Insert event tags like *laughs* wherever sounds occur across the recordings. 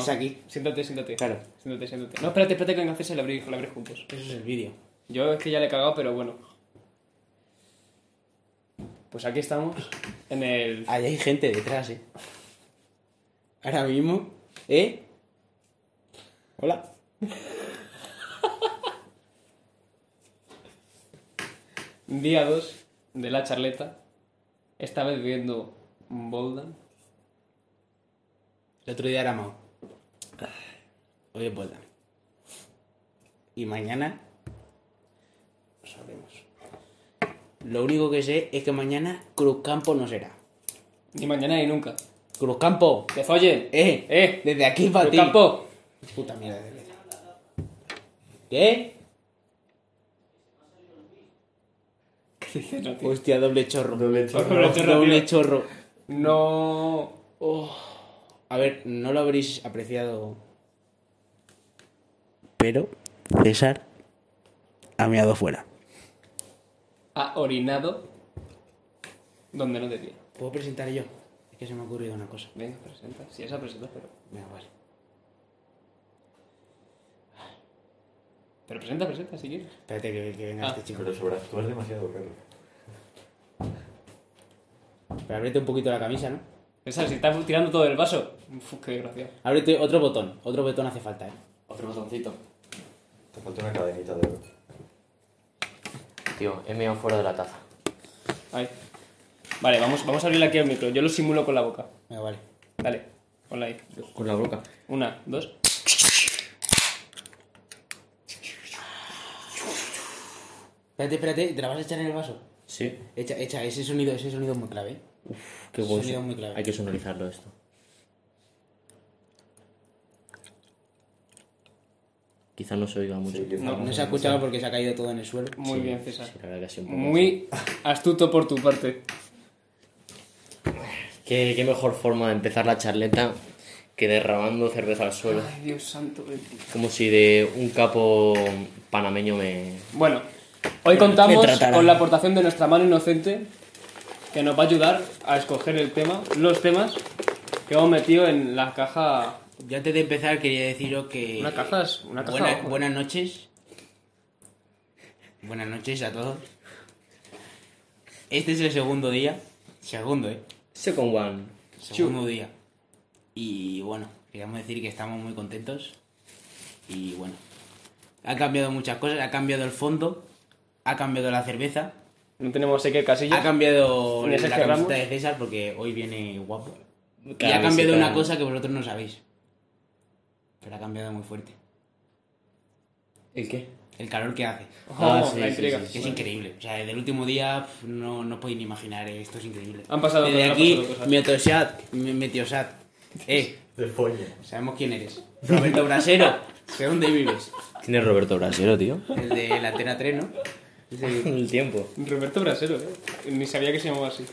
Es aquí. Siéntate, siéntate. Claro. Siéntate, siéntate. No, espérate, espérate que venga César y la abrí, la abrí juntos. Eso es el vídeo. Yo es que ya le he cagado, pero bueno. Pues aquí estamos, en el... Ahí hay gente detrás, eh. Ahora mismo. ¿Eh? Hola. *laughs* Día 2 de la charleta. Esta vez viendo Boldan. El otro día era Mao. Hoy es Bolda. Y mañana. Lo sabremos. Lo único que sé es que mañana Cruzcampo no será. Ni mañana ni nunca. Cruzcampo. ¡Que follen! Eh, ¡Eh! Desde aquí para ti. ¡Campo! Puta mierda de. ¿Qué? ¿Qué dices, no, tío? Hostia, doble chorro. Doble chorro. Doble chorro, Doble chorro. No... A ver, no lo habréis apreciado. Pero César ha meado fuera. Ha orinado donde no debía. ¿Puedo presentar yo? Es que se me ha ocurrido una cosa. Venga, presenta. Si esa presenta, pero... Venga, vale. Pero presenta, presenta, si quieres. Espérate que, que venga Ah. este chico. Pero sobreactúas demasiado, Carlos. Pero ábrete un poquito la camisa, ¿no? César, si estás tirando todo el vaso. Uf, qué desgraciado. Ábrete otro botón. Otro botón hace falta, ¿eh? Otro botoncito. Te falta una cadenita de oro. Tío, he meado fuera de la taza. Ahí. Vale, vamos, vamos a abrirle aquí el micro. Yo lo simulo con la boca. Venga, vale. Dale, ponla ahí. Con la boca. Una, dos. Espérate, espérate. ¿Te la vas a echar en el vaso? Sí. Echa, echa. Ese sonido, ese sonido es muy clave, ¿eh? Qué Sonido bueno. muy clave. Hay que sonorizarlo esto. Quizá no se oiga mucho. Sí, No, No se ha escuchado porque se ha caído todo en el suelo. Muy Sí, bien, César. sí, la verdad que ha sido un poco Muy astuto por tu parte. ¿Qué, qué mejor forma de empezar la charleta que derramando cerveza al suelo. Ay, Dios santo. bendito. Como si de un capo panameño me... Bueno, hoy contamos con la aportación de nuestra mano inocente que nos va a ayudar a escoger el tema, los temas que hemos metido en la caja. Yo antes de empezar quería deciros que... Una es una. Buena- buenas noches. Buenas noches a todos. Este es el segundo día. Segundo, ¿eh? Second one. Segundo día. Y bueno, queríamos decir que estamos muy contentos. Y bueno, ha cambiado muchas cosas. Ha cambiado el fondo. Ha cambiado la cerveza. No tenemos Ha Casillas. cambiado Ni la camiseta de César porque hoy viene guapo. Y ha cambiado una cosa que vosotros no sabéis. Pero ha cambiado muy fuerte. ¿El qué? El calor que hace. Oh, Ah, sí, la sí, intriga. sí, Que es increíble. O sea, desde el último día no, no podéis ni imaginar. eh, Esto es increíble. Han pasado Desde cosas, aquí, pasado cosas. Meteosat. me- Meteosat. *laughs* Eh, De sabemos quién eres. Roberto Brasero. ¿De dónde vives? ¿Quién es Roberto Brasero, tío? El de la Antena 3, ¿no? *laughs* El tiempo. Roberto Brasero, ¿eh? Ni sabía que se llamaba así.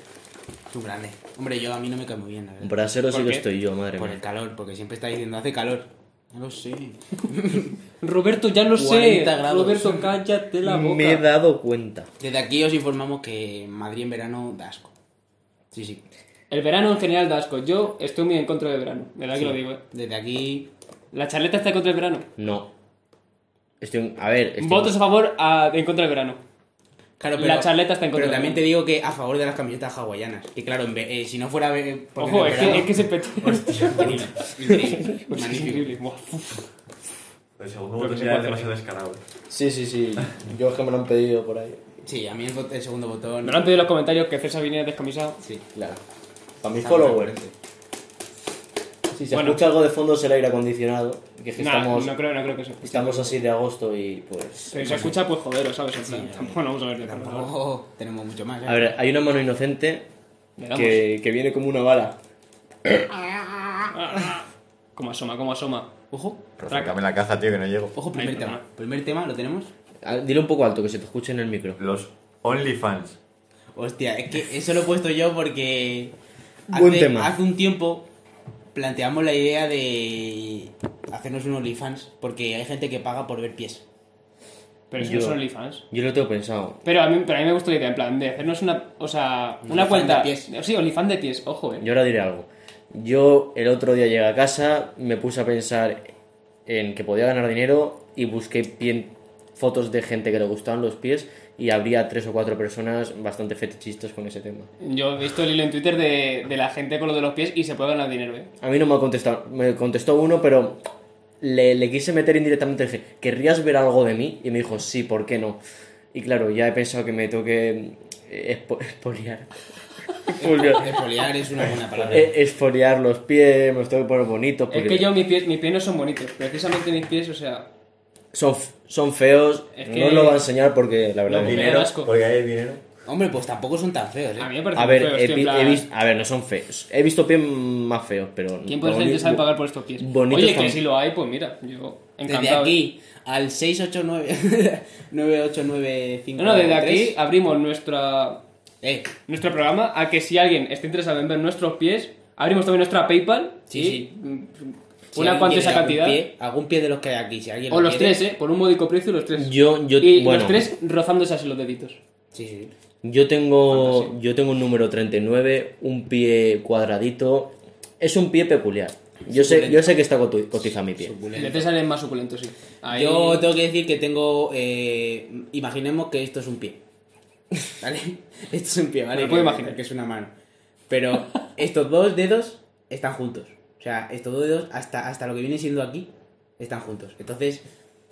Un grande. Hombre, yo a mí no me cae muy bien, la verdad. Brasero sí ¿Por que qué? estoy yo, madre Por el mía. calor, porque siempre está diciendo, hace calor. No lo sé. *laughs* Roberto, ya lo sé. 40 grados. Roberto, cállate la boca. Me he dado cuenta. Desde aquí os informamos que Madrid en verano da asco. Sí, sí. El verano en general da asco. Yo estoy muy en contra del verano. ¿Verdad que Sí. lo digo, eh? Desde aquí. La charleta está en contra del verano. No. Estoy... en- A ver, estoy... Votos a favor a- en contra del verano. Claro, La charleta está en contra Pero también te digo que a favor de las camisetas hawaianas. Y claro, en ve- eh, si no fuera. eh, Ojo, es verano- que, es que se pete. *laughs* *laughs* Increíble. Increíble. Pues es Magnífico. increíble. Uf. El segundo que botón se ya es demasiado descarado. Sí, sí, sí. Yo es que me lo han pedido por ahí. Sí, a mí el, el segundo botón. Me lo han pedido en los comentarios que César viniera descamisado. Sí. Claro. Para followers. coherente. Si se Bueno. escucha algo de fondo es el aire acondicionado. Que es que Nah, estamos, no, creo, no creo que se escuche. estamos así de agosto y pues... Pero si se escucha, pues joder, ¿sabes? Sí, tampoco vamos a ver de Tampoco tenemos mucho más. ¿eh? A ver, hay una mano inocente que, que viene como una bala. *coughs* Como asoma, como asoma. Ojo, Refrescame la caza, tío, que no llego. ojo, primer Ahí, tema. Primer tema, ¿lo tenemos? Ah, Dile un poco alto, que se te escuche en el micro. Los OnlyFans. Hostia, es que eso lo he puesto yo porque. Buen hace, tema. Hace un tiempo planteamos la idea de hacernos un OnlyFans porque hay gente que paga por ver pies. Pero si Yo- no son OnlyFans. Yo lo tengo pensado. Pero a, mí, pero a mí me gusta la idea, en plan, de hacernos una, o sea, una cuenta... de pies. Sí, OnlyFans de pies, ojo, eh. Yo ahora diré algo. Yo el otro día llegué a casa, me puse a pensar en que podía ganar dinero y busqué bien fotos de gente que le gustaban los pies y habría tres o cuatro personas bastante fetichistas con ese tema. Yo he visto el hilo en Twitter de, de la gente con lo de los pies y se puede ganar dinero, eh. A mí no me ha contestado, me contestó uno, pero le, le quise meter indirectamente, dije, ¿querrías ver algo de mí? Y me dijo, sí, ¿por qué no? Y claro, ya he pensado que me tengo que eh, expo- *laughs* expoliar. Expoliar. *laughs* Espoliar es una buena palabra. Eh, Exfoliar los pies, me los tengo que poner bonitos. Es que yo, mis pies, mis pies no son bonitos. Precisamente mis pies, o sea... son, son feos, Es no que- os lo voy a enseñar porque la verdad... Que- da Dinero, asco. porque hay dinero. Hombre, pues tampoco son tan feos, ¿eh? A mí me parece A ver, muy feo, he, tío, en vi- plan, he vis- a ver, no son feos. He visto pies más feos, pero... ¿Quién por boni- gente sabe pagar por estos pies? bonitos Oye, que si lo hay, pues mira, yo Desde encantado. aquí al 689 989 *laughs* No, no, desde aquí abrimos nuestra, Eh, nuestro programa a que si alguien está interesado en ver nuestros pies, abrimos también nuestra PayPal Sí, y sí. Si una cuantiosa quiere algún cantidad. Pie, algún pie de los que hay aquí, si alguien O lo los quiere- tres, ¿eh? Por un módico precio, los tres. Yo, yo, y bueno, los tres rozándose así los deditos. Sí, sí. yo tengo, yo tengo un número 39, un pie cuadradito. Es un pie peculiar. Yo sé, yo sé que está cotizado mi pie. El de es más suculento, sí. Ahí- Yo tengo que decir que tengo. eh, imaginemos que esto es un pie. ¿Vale? *laughs* Esto es un pie, ¿vale? Me lo puedo imaginar. Que es una mano. Pero estos dos dedos están juntos. O sea, estos dos dedos, hasta, hasta lo que viene siendo aquí, están juntos. Entonces.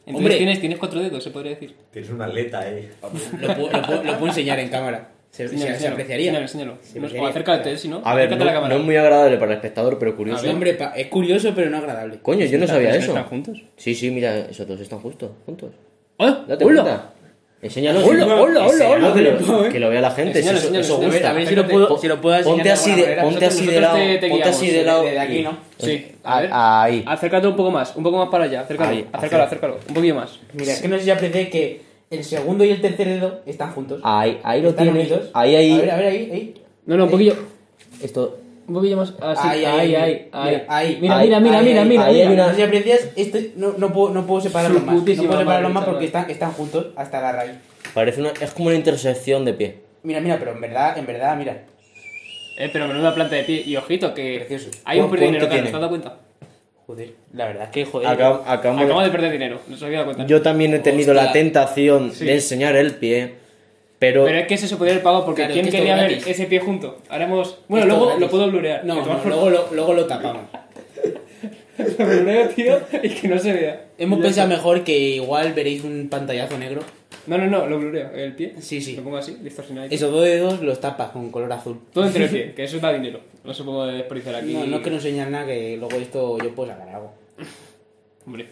Entonces hombre, tienes, tienes cuatro dedos, se podría decir. Tienes una aleta ahí. lo, puedo, lo puedo- lo puedo enseñar en cámara. Se, se- se Enséñalo, apreciaría. enséñalo. Se o acércate, si no. A ver, no, la cámara. no es muy agradable para el espectador, pero A curioso. ver. Hombre, pa- es curioso, pero no agradable. Coño, yo no sabía ¿Están- eso. ¿Están juntos? Sí, sí, mira, esos dos están justos, juntos. ¡Hola! Date ¡Hola! Enséñalo. Hola, enséñalo. hola, hola, Enséñalo, hola, que, lo, eh. que lo vea la gente. si Enséñalo, eso, enséñalo, eso enséñalo. gusta. A ver si Acércate. lo puedo, si lo puedo enseñar ponte de así de, manera. ponte así de lado, te- te ponte así de guiamos, lado. desde aquí, ¿no? Sí, a ver. Ah, Ahí. Acércate un poco más, un poco más para allá. Acércalo, Ahí, acércalo, acércalo. Un poquillo más. Mira, es que no sé si aprecié que el segundo y el tercer dedo están juntos. Ahí, ahí lo tienes. Ahí, ahí. A ver, a ver, ahí, ahí. No, no, un poquillo. Esto. Más. Así. Ahí, Ahí, ahí, ahí, ahí. Mira. Mira, mira, mira, mira, ahí, hay mira. una- No sé si aprecias, este, no, no, puedo, no puedo separarlos más. No puedo separarlos más porque están, están juntos hasta la raíz. Parece una. Es como una intersección de pie. Mira, mira, pero en verdad, en verdad, mira. Eh, pero menuda planta de pie. Y ojito, que. Precioso. Hay un ¿Cu- perder dinero, Carlos, ¿te has dado cuenta? Joder, la verdad es que joder. Acab- acabamos de- Acabo de perder dinero, no se había dado cuenta. Yo también he tenido Hostia. la tentación Sí. de enseñar el pie, pero. Pero es que ese se podría haber pagado porque Claro, ¿quién es que esto quería ver gratis. ese pie junto? Haremos. Bueno, luego gratis. lo puedo blurear. No, luego, lo, luego lo tapamos. *laughs* lo blureo, tío, y que no se vea. Hemos Ya pensado está. mejor que igual veréis un pantallazo negro. No, no, no, lo blureo. El pie. Sí, sí. Lo pongo así, distorsionado. Esos dos dedos los tapas con color azul. Todo entre el *laughs* pie, que eso da dinero. No se puede desperdiciar aquí. No, no es que no enseñan nada, que luego esto yo puedo sacar algo. Hombre.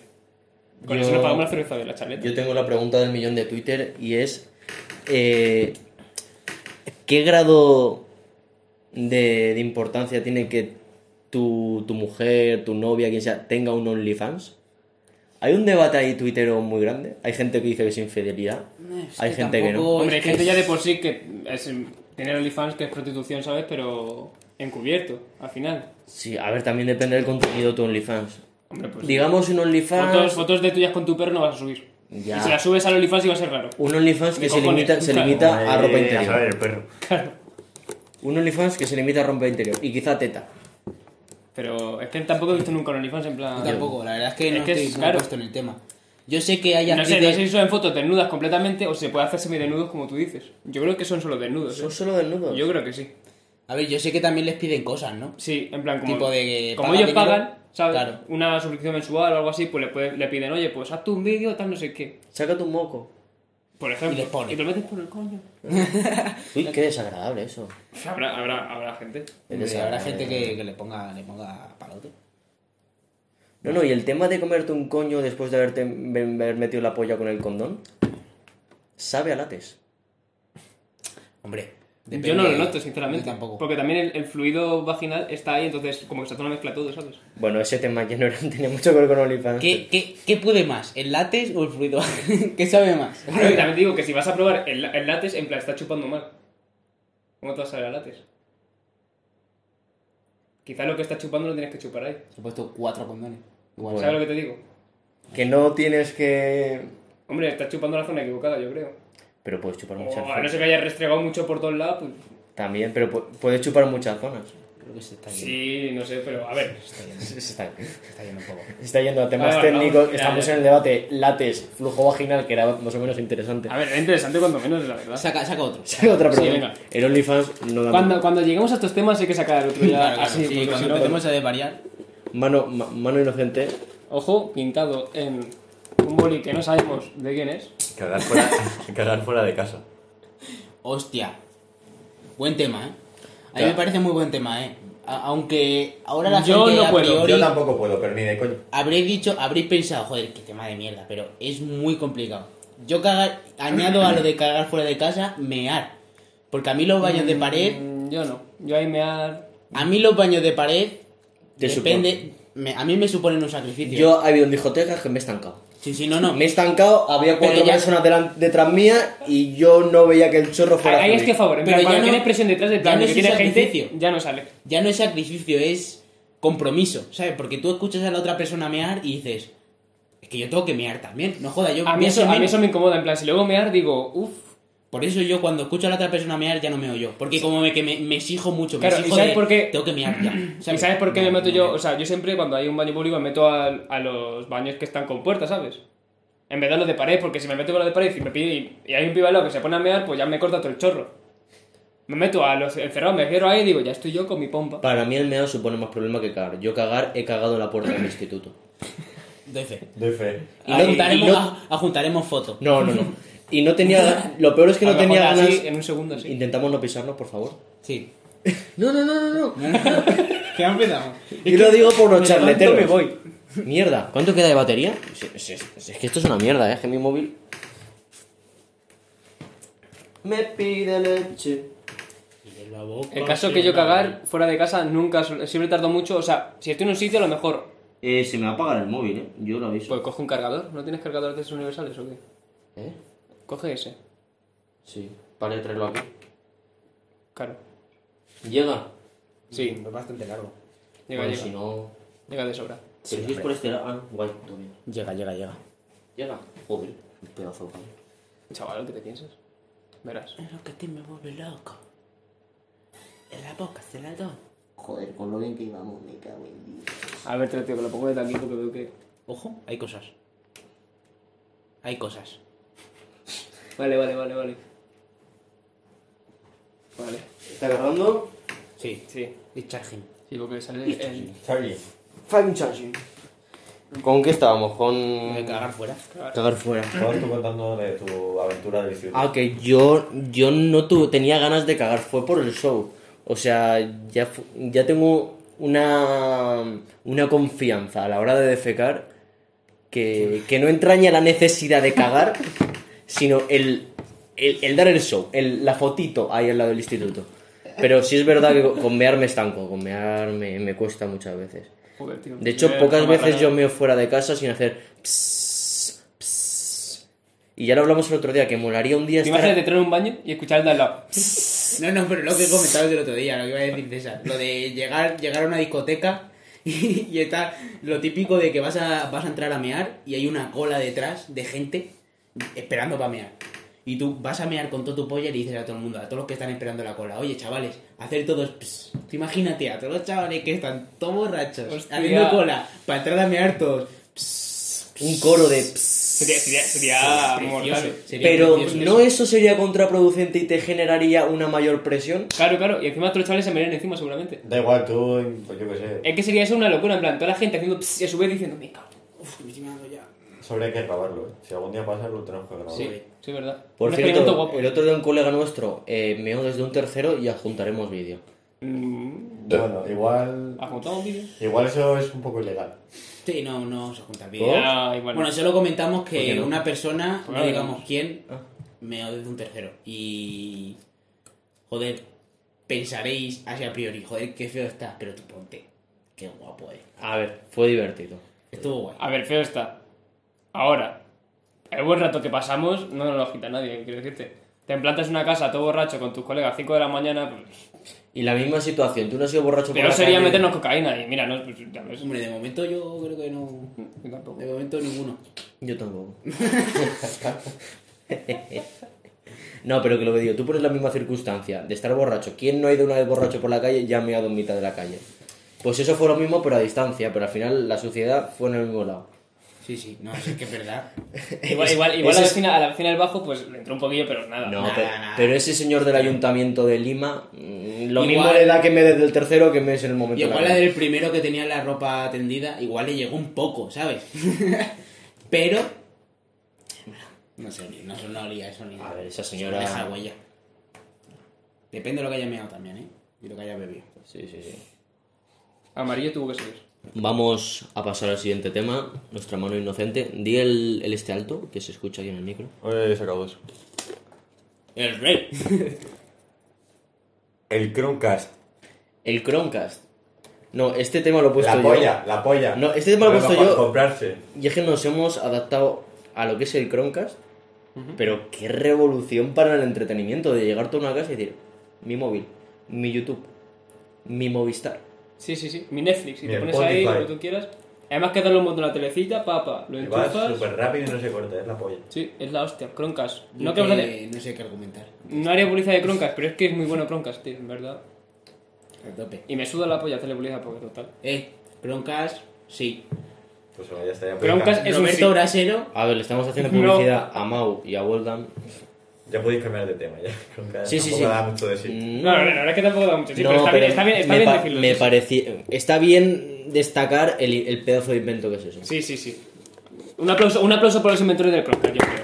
Con Yo- eso nos pagamos la cerveza de la charleta. Yo tengo la pregunta del millón de Twitter y es. Eh, ¿Qué grado de, de importancia tiene que tu, tu mujer, tu novia, quien sea, tenga un OnlyFans? Hay un debate ahí tuitero muy grande. Hay gente que dice que es infidelidad. Es Hay que gente que no. tampoco- Hombre, hay gente es- ya de por sí que es tener OnlyFans que es prostitución, ¿sabes? Pero encubierto, al final. Sí, a ver, también depende del contenido de tu OnlyFans. Hombre, pues. Digamos un OnlyFans. Fotos, fotos de tuyas con tu perro no vas a subir. Ya. Y si las subes al OnlyFans iba a ser raro. Un OnlyFans que ¿Qué se limita, se Claro. limita a ropa Eh, a interior. el perro. Un OnlyFans que se limita a ropa interior. Y quizá teta. Pero es que tampoco he visto nunca un OnlyFans en plan. Yo tampoco, la verdad es que no Es que estoy es puesto en el tema. Yo sé que hay No sé, no sé si son fotos desnudas completamente o se puede hacer semidesnudos como tú dices. Yo creo que son solo desnudos. ¿eh? Son solo desnudos. Yo creo que sí. A ver, yo sé que también les piden cosas, ¿no? Sí, en plan como. Tipo de como ellos dinero. pagan, ¿sabes? Claro. Una suscripción mensual o algo así, pues le, puede- le piden, oye, pues haz tú un vídeo, tal, no sé qué. Saca tu moco. Por ejemplo. Y les pone. te lo metes por el coño. *laughs* Uy, qué desagradable eso. *laughs* Habrá, habrá, habrá gente. Habrá gente que, que le ponga le ponga palote. No, no, y el tema de comerte un coño después de haberte haber metido la polla con el condón, sabe a lates. Hombre, Yo no lo noto, sinceramente. Yo tampoco. Porque también el, el fluido vaginal está ahí, entonces como que se hace una mezcla todo, ¿sabes? Bueno, ese tema ya no era- *laughs* tenía mucho que ver con OnlyFans. ¿Qué, qué, ¿Qué puede más? ¿El látex o el fluido? *laughs* ¿Qué sabe más? Pero también te digo que si vas a probar el, el látex, en plan, está chupando mal. ¿Cómo te vas a saber el látex? Quizás lo que está chupando lo tienes que chupar ahí. He puesto cuatro condones. Igual. Bueno. ¿Sabes lo que te digo? Que no tienes que... Hombre, estás chupando la zona equivocada, yo creo. Pero puedes chupar muchas O a no zonas. ser que hayas restregado mucho por todos lados, pues También, pero pu- puedes chupar muchas zonas. Creo que se está yendo. sí, no sé, pero a ver. Se está yendo, *laughs* Se está, se está yendo un poco. se está yendo a temas Vale, vale, técnicos. Estamos ya. en el debate lates, flujo vaginal, que era más o menos interesante. A ver, es interesante cuando menos, la verdad. Saca, saca otro. Otra Sí, pregunta. el OnlyFans no da Cuando, cuando lleguemos a estos temas hay que sacar el otro ya Claro, claro, así, sí, cuando empecemos a desvariar. mano, ma- mano inocente. Ojo, pintado en un boli que no sabemos de quién es. Cagar fuera, *laughs* cagar fuera de casa. Hostia. Buen tema, ¿eh? A mí me parece muy buen tema, ¿eh? A- aunque ahora la Yo gente no a puedo, priori Yo tampoco puedo, pero ni de coño. habréis dicho, habréis pensado, joder, qué tema de mierda, pero es muy complicado. Yo cagar, añado a lo de cagar fuera de casa, mear. Porque a mí los baños de pared, Mm, Yo no. Yo ahí me ha... a mí los baños de pared, Te depende, me- a mí me suponen un sacrificio. Yo ha habido en discotecas que me he estancado. Sí, sí, no, no. Me he estancado, había cuatro ya- personas delan- detrás mía y yo no veía que el chorro fuera Ahí a es salir. que favor. En Pero plan, ya cuando no- tienes presión detrás del ya plan no de es que tiene gente, ya no sale. Ya no es sacrificio, es compromiso, ¿sabes? Porque tú escuchas a la otra persona mear y dices, es que yo tengo que mear también. No joda, yo A mí, me eso, a mí eso me incomoda. En plan, si luego mear, digo, uff. Por eso yo cuando escucho a la otra persona mear ya no meo yo. Porque como me, que me, me exijo mucho, me Claro, exijo ¿y sabes de, por qué? Tengo que mear ya. *clears throat* ¿Y sabes por qué No, me meto no, yo? no. O sea, yo siempre cuando hay un baño público me meto a, a los baños que están con puertas, ¿sabes? En vez de los de pared, porque si me meto con los de pared y, me pide, y, y hay un pibe al lado que se pone a mear, pues ya me corta todo el chorro. Me meto a los encerrados, me cierro ahí y digo, ya estoy yo con mi pompa. Para mí el meado supone más problema que cagar. Yo cagar he cagado en la puerta del instituto. Doy fe. Doy fe. Y no- juntaremos, y no- a- ajuntaremos fotos. No, no, no. Y no tenía... Lo peor es que A no tenía ganas... así, en un segundo, sí. Intentamos no pisarnos, por favor. Sí. *laughs* No, no, no, no, no. *laughs* ¿Qué empezamos? Y lo digo por los charleteros. me voy. Mierda. ¿Cuánto queda de batería? Es, es- es- es que esto es una mierda, ¿eh? Es que mi móvil... Me pide leche. El caso que yo cagar fuera de casa nunca, siempre tardo mucho. O sea, si estoy en un sitio, a lo mejor, Eh, se me va a apagar el móvil, ¿eh? Yo lo aviso. pues coge un cargador. ¿No tienes cargadores de esos universales o qué? ¿Eh? Coge ese. Sí. Vale, traerlo aquí. Claro. Llega. Sí, Es bastante largo. llega, Bueno, llega. si no... Llega de sobra. Pero si es por este lado... Ah, guay, todo bien. Llega, llega, llega. Llega. Joder, un pedazo de pan. Chaval, lo que te piensas. Verás. Lo que te me vuelve loco. En la boca se la doy. Joder, con lo bien que íbamos, me cago en Dios. A ver, tío, que lo pongo desde aquí porque veo que. Ojo, hay cosas. Hay cosas. Vale, vale, vale, vale. Vale. ¿Está grabando? Sí. Sí. It's charging. Sí, porque sale el. Charlie. Fine charging. ¿Con qué estábamos? Con... A cagar fuera. Cagar fuera. Estabas tú contando de tu aventura instituto. Ah, que yo, yo no tu, tenía ganas de cagar, fue por el show. O sea, ya, ya tengo una, una confianza a la hora de defecar que, que no entraña la necesidad de cagar, sino el, el, el dar el show, el, la fotito ahí al lado del instituto. Pero sí es verdad que con- mear me estanco, con mear me, me cuesta muchas veces. Joder, tío. De hecho, pocas veces yo meo fuera de casa sin hacer pss, pss. Y ya lo hablamos el otro día, que molaría un día ¿Te estar... imaginas de entrar en un baño y escuchar el de al lado? No, no, pero lo que comentabas el otro día, lo que iba a decir César. Lo de llegar, llegar a una discoteca *laughs* y, y está lo típico de que vas a, vas a entrar a mear y hay una cola detrás de gente esperando para mear. Y tú vas a mear con todo tu polla y le dices a todo el mundo, a todos los que están esperando la cola, oye chavales, hacer todos pss". Imagínate a todos los chavales que están todos borrachos, Hostia. haciendo cola, para entrar a mear todos. Un coro de... pss. Sería, sería, sería Precioso, sería Pero precioso. ¿no eso sería contraproducente y te generaría una mayor presión? Claro, claro. Y encima otros chavales se me vienen encima seguramente. Da igual, tú, pues yo qué sé. Es que sería eso una locura, en plan, toda la gente haciendo pss y a su vez diciendo, me cago. Uf, que me estoy meando ya. Sobre hay que grabarlo, ¿eh? Si algún día pasa, lo tenemos que grabar. Sí, sí, es verdad. Por un cierto, guapo. el otro día un colega nuestro eh, meó desde un tercero y adjuntaremos vídeo. Mm, Bueno, igual. ¿Ajuntamos un vídeo? Igual eso es un poco ilegal. Sí, no, no vamos a contar vídeo. Ah, igual. Bueno, solo comentamos ¿Por que no? una persona, Pues no digamos quién, Ah. me desde un tercero. Y. Joder, pensaréis así a priori, joder, qué feo está, pero tú ponte. Qué guapo, eh. A ver, fue divertido. Estuvo guay. A ver, feo está. Ahora, el buen rato que pasamos no nos lo quita nadie, quiero decirte. Te implantas en una casa todo borracho con tus colegas a 5 de la mañana, pues, Y la misma situación, tú no has sido borracho por Pero la sería calle? meternos cocaína y mira, no, pues ya ves. Hombre, de momento yo creo que no. Yo tampoco. De momento ninguno. Yo tampoco. *laughs* no, pero que lo que digo, tú pones la misma circunstancia de estar borracho. ¿Quién no ha ido una vez borracho por la calle y ya ha meado en mitad de la calle? Pues eso fue lo mismo, pero a distancia. Pero al final la suciedad fue en el mismo lado. Sí, sí, no, sí que es verdad. *laughs* Igual, igual, igual a, la vecina, a la vecina del bajo pues le entró un poquillo, pero nada. No, Nada, pero, nada. pero ese señor del ayuntamiento de Lima, mm, lo Igual- mismo le da que me desde el tercero que me es en el momento. Igual la del primero que tenía la ropa tendida, igual le llegó un poco, ¿sabes? *laughs* Pero. No sé, no, no olía eso ni A ver, esa señora- Deja huella. Depende de lo que haya meado también, ¿eh? Y lo que haya bebido. Sí, sí, sí. Amarillo tuvo que seguir. Vamos a pasar al siguiente tema, nuestra mano inocente. Di el, el este alto, que se escucha aquí en el micro. Hoy he sacado dos. El rey. *laughs* El Chromecast. El Chromecast. No, este tema lo he puesto La yo. polla, la polla. No, este tema lo he puesto yo. comprarse. Y es que nos hemos adaptado a lo que es el Chromecast. Pero qué revolución para el entretenimiento de llegar a una casa y decir, mi móvil, mi YouTube, mi Movistar. Sí, sí, sí. Mi Netflix, si Mi te pones ahí Spotify. lo que tú quieras. Además que darle un botón a la telecita, papa, lo Y va enchufas. súper rápido y no se corta, es la polla. Sí, es la hostia. Chromecast. Yo No, que hacer- no sé qué argumentar. no haría publicidad de Chromecast, pero es que es muy bueno Chromecast, tío, en verdad. A tope. Y me suda la polla hacerle publicidad porque total. Eh, Croncast, sí. Pues bueno, ya podéis, es un Roberto sí. Brasero, A ver, le estamos haciendo No. publicidad a Mau y a Woldan. Ya podéis cambiar de tema. Ya. *laughs* Chromecast Sí, sí, sí. da mucho de sí. No, no, no, verdad es que tampoco da mucho. Sí, no, pero está pero bien, está bien, está me, bien pa- decirlo. me sí, pareci- Está bien destacar el, el pedazo de invento que es eso. Sí, sí, sí. Un aplauso, un aplauso por los inventores del Chromecast, yo creo.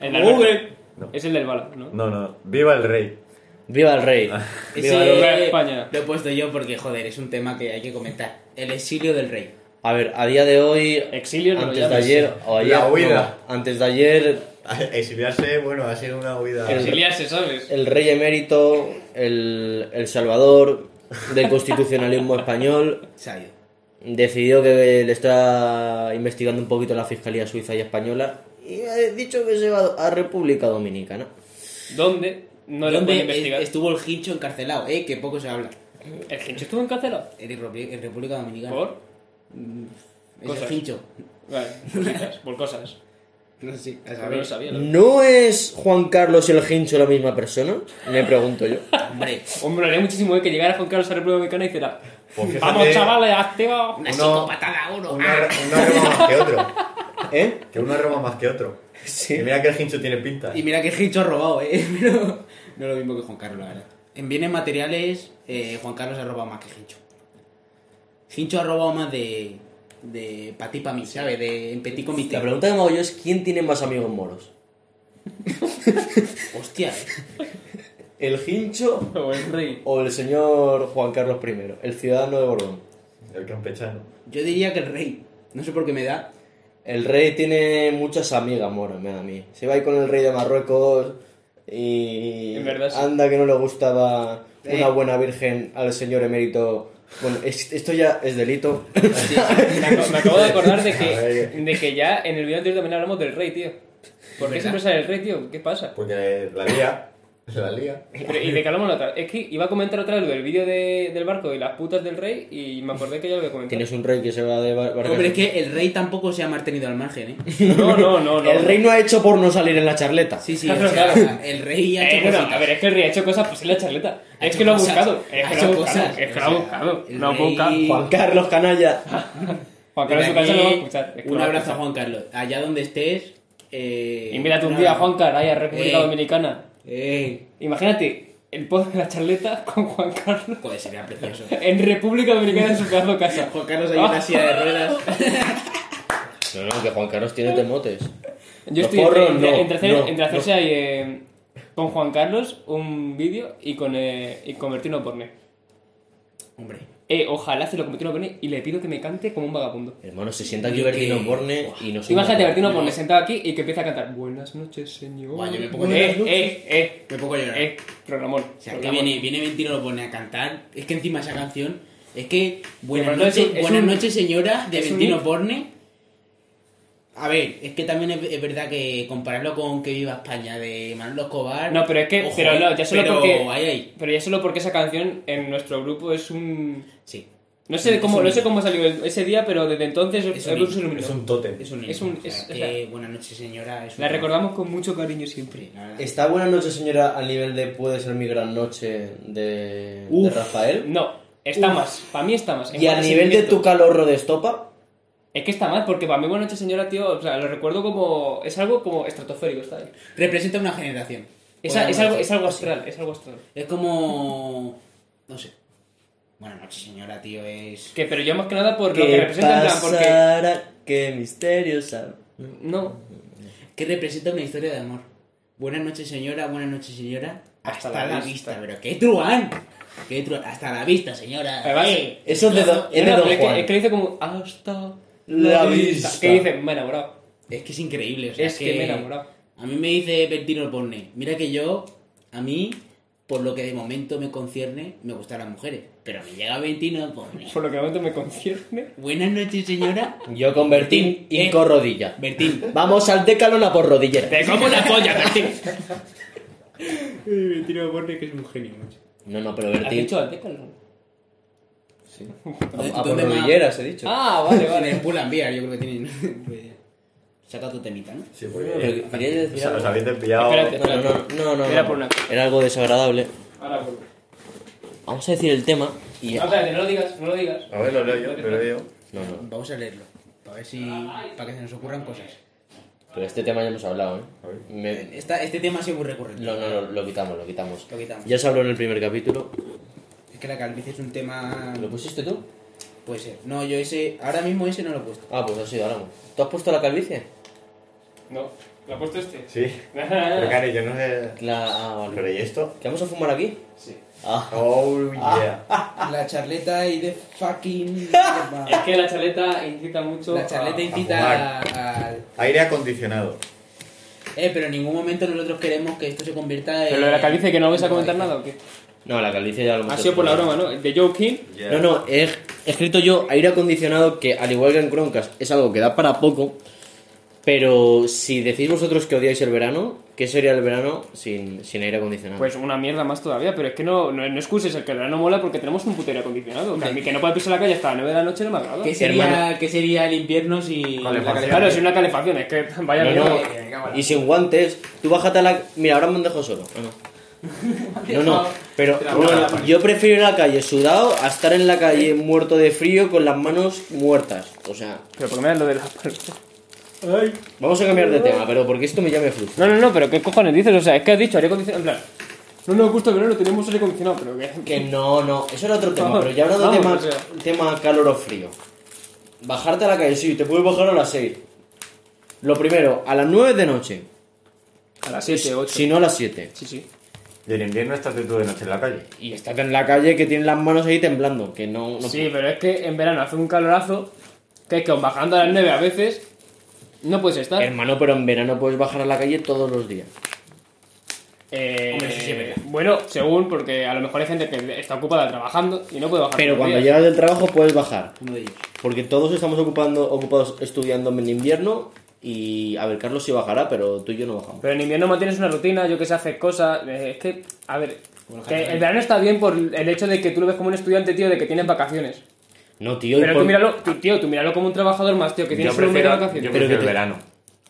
Era- Ojo, el del. Es el del bala, ¿no? No, no. Viva el rey. ¡Viva el rey! ese ¡Viva el- Viva España. lo he puesto yo porque, joder, es un tema que hay que comentar. El exilio del rey. A ver, a día de hoy, Exilio, no lo antes de ayer, o ayer, La huida. no, antes de ayer, Exiliarse, bueno, ha sido una huida. El- Exiliarse, ¿sabes? el rey emérito, el, el salvador del constitucionalismo español, Se ha ido. decidió que le está investigando un poquito la Fiscalía Suiza y Española y ha dicho que se va a República Dominicana. ¿Dónde? No lo ¿Dónde investigar. es- estuvo el hincho encarcelado? Eh, que poco se habla. ¿El Hincho estuvo encarcelado? En, República- en República Dominicana. ¿Por? Es Cosas. el hincho. Vale, cositas, por cosas. *laughs* No sé si, a No saber. lo sabía. verdad. ¿No es Juan Carlos y el Hincho la misma persona? Me pregunto yo. *laughs* Hombre, Hombre, haría muchísimo eh, que llegara Juan Carlos a República Dominicana y dijera Pues Vamos chavales, activa. una Uno- psicopatada uno. Una, *laughs* una roba más que otro. ¿Eh? Que una roba más que otro. Sí. Y mira que el hincho tiene pinta. Y mira que el hincho ha robado, eh. Pero no es lo mismo que Juan Carlos, la verdad. En bienes materiales, eh, Juan Carlos ha robado más que Hincho. Hincho ha robado más de. de pa' ti pa' mí, ¿sabes? De en petit comité. La pregunta que me hago yo es ¿quién tiene más amigos moros? *laughs* Hostia, eh. ¿El Hincho O el rey. o el señor Juan Carlos I, el ciudadano de Borbón? El campechano. Yo diría que el rey. No sé por qué me da. El rey tiene muchas amigas moras, me da a mí. Se va ahí con el rey de Marruecos y En verdad sí. anda que no le gustaba Eh. una buena virgen al señor emérito. Bueno, es- esto ya es delito. Me acabo, me acabo de acordar de *laughs* A que, ver. de que ya en el video anterior también hablamos del rey, tío. ¿Por qué siempre sale el rey, tío? ¿Qué pasa? Porque la lía. *laughs* La lía. Pero, ¿Y de qué hablamos la otra? Es que iba a comentar otra vez lo del vídeo de- del barco y las putas del rey y me acordé que ya lo había comentado. Tienes un rey que se va de bar- barca- Hombre, es que el rey tampoco se ha mantenido al margen, eh. *laughs* No, no, no, no. El rey no ha hecho por no salir en la charleta. Sí, sí, *laughs* Claro, o sea, claro. el rey ha Eh, hecho bueno, cositas. a ver, es que el rey ha hecho cosas, pues en la charleta. Ha Es que lo ha cosas, buscado. Es ha que hecho lo ha buscado. cosas, Es que lo ha buscado. el Lo ha buscado. rey- Juan Carlos Canalla. Juan Carlos su casa lo va a escuchar. Es que Un a abrazo a. Juan Carlos. Allá donde estés. Eh, Invítate un día a. Juan Carlos ahí a República Eh. Dominicana. Imagínate el pod de la charleta *laughs* con Juan Carlos joder, sería precioso. en República Dominicana en su pedazo casa. Juan Carlos hay una silla de ruedas. No, no, que Juan Carlos tiene temotes. Yo Los estoy porros, entre, no, entre hacer- no, entre hacerse no. ahí eh, con Juan Carlos un vídeo y con eh, y convertirlo en porno. Hombre. Eh, ojalá se lo convirtiera en porno y le pido que me cante como un vagabundo. Hermano, se sienta aquí Yo Bertino que- Borne y no se Imagínate, Bertino no. Porne sentado aquí y que empieza a cantar Buenas noches, señor. Buah, yo me pongo eh, buenas noches. eh, eh, Me pongo a llorar. eh, programón. O sea, que viene, viene Ventino lo pone a cantar. Es que encima esa canción. Es que. Buenas noches, es un- es buenas un- noches, señora, de hit. Porne. A ver, es que también es, es verdad que compararlo con Que Viva España de Manolo Escobar. No, pero es que. ojo, pero no, ya solo pero porque. ahí, ahí. Pero ya solo porque esa canción en nuestro grupo es un. Sí. No sé cómo, no sé cómo salió ese día, pero desde entonces Es el un. Es un tótem. Es un, Es un- o es- sea, es que Buenas noches, señora. Es un- La recordamos con mucho cariño siempre. ¿Está Buenas noches, señora, al nivel de Puede ser mi gran noche de. Rafael? No, está Uf. más. Para mí está más. En ¿Y al nivel de tu calorro de estopa? Es que está mal, porque para mí Buenas noches señora, tío, o sea, lo recuerdo como... Es algo como estratosférico, está ahí. Representa una generación. Es, algo, es algo astral, es algo astral. Es como. No sé. Buenas noches, señora, tío. Es. Que, pero yo más que nada por lo que ¿Qué representa en plan, porque... pasará? ¿Qué misteriosa? No, que representa una historia de amor. Buenas noches, señora. Buenas noches, señora. Hasta, la, vista. Pero qué truán. Qué truán. Hasta la vista, señora. Además, Eh, Eso es de, do- es de Don es, que, es que dice como... Hasta La vista. Que dice, me he enamorado. Es que es increíble. o sea, Es que me he enamorado. A mí me dice Bertino Porne. Mira que yo, a mí, por lo que de momento me concierne, me gustan las mujeres. Pero me llega Bertino Porne. Por lo que de momento me concierne. Buenas noches, señora. Yo con Bertín Bertín, y eh. con rodilla. Bertín. Vamos al Decalón a por rodillera. ¡Te como la polla, Bertín! *laughs* Bertino Porne que es un genio, macho. No, no, pero ¿Has Bertín... dicho al? Sí. ¿Dónde- A, a por dónde más? rodilleras, he dicho. Ah, vale, En vale. el Pull and Bear, yo creo que tienen. Saca tu temita, ¿no? Sí, porque... quería decir O sea, algo. os habéis pillado... Espérate. No, no, no, no, Era no. por una- Era algo desagradable. Ahora vuelvo. Vamos a decir el tema y... No, espérate, no lo digas, no lo digas. A ver, lo leo yo, lo leo yo. No, no. Vamos a leerlo. Para ver si. Para que se nos ocurran cosas. Pero este tema ya hemos hablado, ¿eh? A ver. Me- Esta- este tema ha sido muy recurrente. No, no, no, lo quitamos, lo quitamos. Lo quitamos. Ya se habló en el primer capítulo. Que la calvicie es un tema. ¿Lo pusiste tú? Puede ser. No, yo ese. Ahora mismo ese no lo he puesto. Ah, pues ha sido hablamos. ¿Tú has puesto la calvicie? No, ¿lo ha puesto este? Sí. *laughs* Pero claro, yo no sé... La... Ah, vale. ¿Pero y esto? ¿Que vamos a fumar aquí? Sí. Ah. Oh, yeah. La charleta y de fucking. *laughs* Es que la chaleta incita mucho La charleta a- incita al. Aire acondicionado. Eh, pero en ningún momento nosotros queremos que esto se convierta en. Pero lo de la calvicie, que no vais a comentar en- nada o qué? No, la calvicie ya lo hemos Ha sido por la broma, ¿no? De Joe King. No, no, he escrito yo aire acondicionado que al igual que en Croncast es algo que da para poco, pero si decís vosotros que odiáis el verano, ¿qué sería el verano sin, sin aire acondicionado? Pues una mierda más todavía, pero es que no, no, no excuses el que el verano mola porque tenemos un puto aire acondicionado. Que a mí que no puede pisar la calle hasta las 9 de la noche no me agrada. ¿Qué sería. ¿Qué sería el invierno si. Calefacción. Claro, sin una calefacción, es que vaya No, no, y sin guantes, tú bájate a la... Mira, ahora me han dejado solo. No, no. No, no, pero yo prefiero ir a la calle sudado a estar en la calle muerto de frío con las manos muertas. O sea, Pero por lo menos lo de la... vamos a cambiar de tema, pero porque esto me me frustra. No, no, no, pero ¿qué cojones dices? O sea, es que has dicho aire acondicionado, en plan... No nos gusta el verano, tenemos aire acondicionado, pero que... Que no, no, eso era otro tema, Vamos, pero ya hablando de tema, vamos, o sea. tema calor o frío. Bajarte a la calle, sí, te puedes bajar a las 6. Lo primero, a las 9 de noche, A las 7, 8. si no a las 7. Sí, sí. Y en invierno estás de tú de noche en la calle. Y estás en la calle que tienes las manos ahí temblando, que no... no Sí, pero es que en verano hace un calorazo que es que aun bajando a las 9 a veces no puedes estar. Hermano, pero en verano puedes bajar a la calle todos los días. Eh, Hombre, sí bueno, según, porque a lo mejor hay gente que está ocupada trabajando y no puede bajar. Pero cuando días. llegas del trabajo puedes bajar. Porque todos estamos ocupando, ocupados estudiando en invierno y... A ver, Carlos sí bajará, pero tú y yo no bajamos. Pero en invierno mantienes una rutina, yo que sé, haces cosas. eh, es que, a ver, Bueno, que el verano está bien por el hecho de que tú lo ves como un estudiante, tío, de que tienes vacaciones. No, tío, Pero por- tú míralo, tú, tío, tú míralo como un trabajador más, tío, que tienes solo un mes de vacaciones. yo Pero prefiero que el te- verano.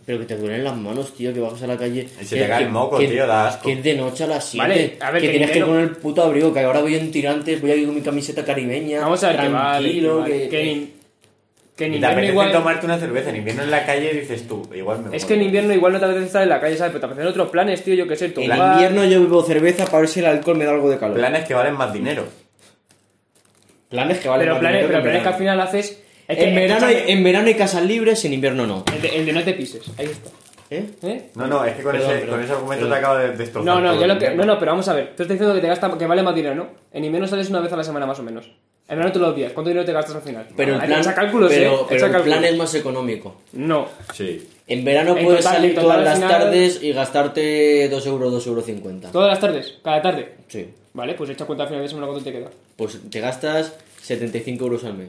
Pero que te duelen las manos, tío, que bajas a la calle. Y se que- te cae el que- moco, que- tío, da asco. Que es de noche a las 7. Vale, a ver, que que tienes que invierno- poner el puto abrigo, que ahora voy en tirantes, voy aquí con mi camiseta caribeña. Vamos a ver, que vale, que, tranquilo, vale, que, que en, Y invierno igual... tomarte una cerveza. En invierno en la calle dices tú, igual me Es que en invierno igual no te apetece estar en la calle, ¿sabes? Pero te apetecen otros planes, tío, yo que sé, En tomar... invierno yo bebo cerveza para ver si el alcohol me da algo de calor. Planes que valen más dinero. Planes que valen pero más planes, dinero pero que planes que al final haces... Es que, en, verano hay, en verano hay casas libres, en invierno no. el, de, el de no te pises, ahí está. ¿Eh? ¿Eh? No, no, es que con, Perdón, ese, perdón, con ese argumento perdón. te acabo de destrozar. No, no, todo yo el lo que, no, no, pero vamos a ver. Tú estás diciendo que te gasta, que vale más dinero, ¿no? En invierno sales una vez a la semana más o menos. En verano todos los días. ¿Cuánto dinero te gastas al final? Pero el Hay plan, que echar cálculos, pero, ¿eh? pero Echa el cálculos. plan es más económico. No. Sí. En verano En puedes total- salir en total, todas al las final- tardes y gastarte 2 euros, 2 euros 50. Todas las tardes, cada tarde. Sí. Vale, pues echa cuenta al final de semana cuánto te queda. Pues te gastas 75 euros al mes.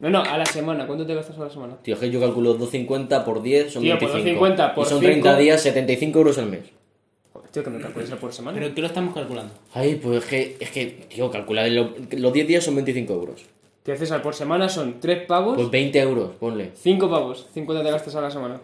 No, no, a la semana. ¿Cuánto te gastas a la semana? Tío, es que yo calculo 250 por 10 son Tío, pues 25. 250 por y son 5. 30 días, 75 euros al mes. Tío, que me calcules por semana. ¿Pero qué lo estamos calculando? Ay, pues es que, es que tío, calcula, lo- los 10 días son 25 euros. Tío, César, por semana son 3 pavos, Pues 20 euros, ponle. 5 pavos. 50 te gastas a la semana.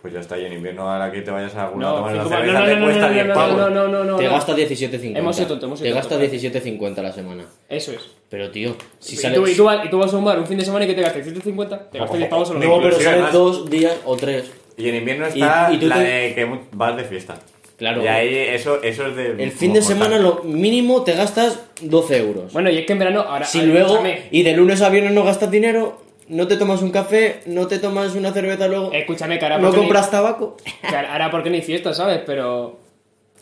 Pues ya está, y en invierno ahora que te vayas a alguna a No, tomar una cinco pavos. cerveza no, te no, no, cuesta no, 10 no, pavos. no, no, no, no, te no. gasta 17,50. Hemos sido tontos, hemos sido Te gasta vale. 17,50 a la semana. Eso es. Pero tío, si y, sales... tú, y, tú vas, y tú vas a un bar un fin de semana y que te gastes 150, te gastas 10 pavos solo. No, pero más. dos días o tres. Y en invierno está Y- y tú la te- de que vas de fiesta. Claro. Y ahí eso, eso es de... El fin de semana lo mínimo te gastas 12 euros. Bueno, y es que en verano ahora. si luego, Escúchame, y de lunes a viernes no gastas dinero, no te tomas un café, no te tomas una cerveza luego, escúchame que ahora no ni- compras tabaco. *laughs* que ahora porque no hay fiestas, ¿sabes? Pero.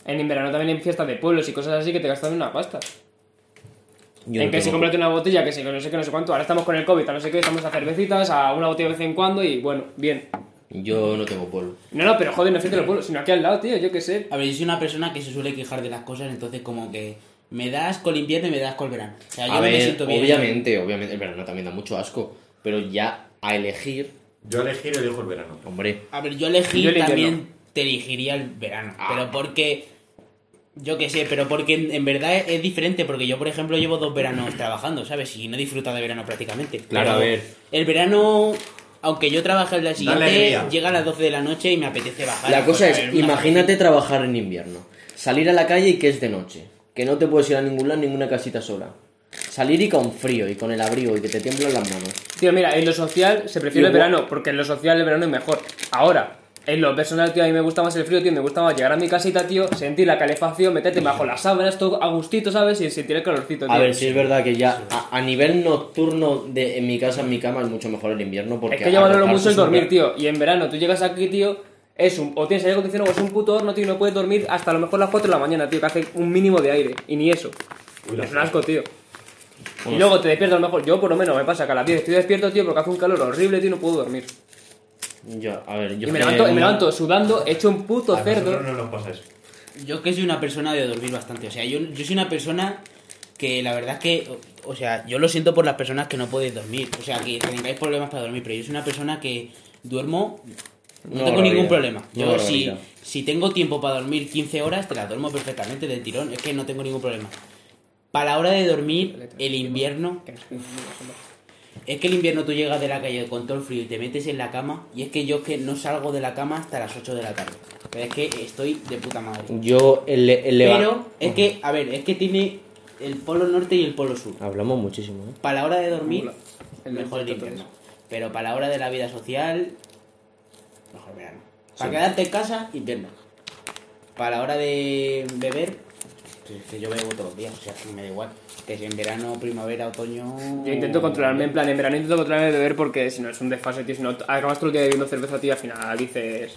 En verano también hay fiestas de pueblos y cosas así que te gastan una pasta. Yo en no que si comprate una botella, que si no sé qué, no sé cuánto. Ahora estamos con el COVID, a no sé qué, estamos a cervecitas, a una botella de vez en cuando y bueno, bien. Yo no tengo polvo. No, no, pero joder, no es fiesta del pueblo, sino aquí al lado, tío, yo qué sé. A ver, yo soy una persona que se suele quejar de las cosas, entonces como que me das con el invierno y me das con el verano. O sea, yo A no me siento bien. obviamente, obviamente, el verano también da mucho asco, pero ya a elegir, Yo elegir elijo el verano. hombre, A ver, yo elegí Yo el también te elegiría el verano. Ah. Pero porque. Yo qué sé, pero porque en, en verdad es, es diferente. Porque yo, por ejemplo, llevo dos veranos trabajando, ¿sabes? Y no he disfrutado de verano prácticamente. Claro, Pero a ver. El verano, aunque yo trabaje el día siguiente, llega a las 12 de la noche y me apetece bajar. la cosa es, una imagínate trabajar en invierno, salir a la calle y que es de noche, que no te puedes ir a ningún lado, ninguna casita sola. Salir y con frío y con el abrigo y que te tiemblan las manos. Tío, mira, en lo social se prefiere el Igual- verano, porque en lo social el verano es mejor. Ahora, en lo personal, tío, a mí me gusta más el frío, tío, me gusta más llegar a mi casita, tío, sentir la calefacción, meterte bajo las sábanas, todo a gustito, ¿sabes? Y sentir el calorcito, tío. A ver, sí es verdad que ya a, a nivel nocturno de en mi casa, en mi cama, es mucho mejor el invierno porque... Es que yo valoro mucho el dormir, tío. Y en verano tú llegas aquí, tío, es un, o tienes aire acondicionado o es un puto horno, tío, y no puedes dormir hasta a lo mejor las 4 de la mañana, tío, que hace un mínimo de aire. Y ni eso. es un asco, tío. Y luego te despiertas a lo mejor. Yo, por lo menos, me pasa que a las 10 estoy despierto, tío, porque hace un calor horrible, tío, y no puedo dormir. Yo, a ver, yo Y me que levanto, y me levanto sudando, hecho un puto A cerdo. nosotros no nos pasa eso. Yo que soy una persona de dormir bastante. O sea, yo, yo soy una persona que la verdad es que. O, sea, yo lo siento por las personas que no podéis dormir. O sea, que tengáis problemas para dormir. Pero yo soy una persona que duermo. No tengo ningún problema. Yo si, si tengo tiempo para dormir 15 horas, te las duermo perfectamente del tirón. Es que no tengo ningún problema. Para la hora de dormir, el invierno. Es que el invierno tú llegas de la calle con todo el frío y te metes en la cama. Y es que yo es que no salgo de la cama hasta las 8 de la tarde. Pero es que estoy de puta madre. Yo, el, el Pero es que, a ver, es que tiene el polo norte y el polo sur. Hablamos muchísimo, ¿eh? Para la hora de dormir, El mejor el invierno. Pero para la hora de la vida social, mejor verano. Para quedarte en casa, invierno. Para la hora de beber, que yo bebo todos los días, o sea, que me da igual. Que si en verano, primavera, otoño. Yo intento controlarme, en plan, en verano intento controlarme de beber porque si no es un desfase, tío. Si no, acabas todo el día bebiendo cerveza, tío, al final dices.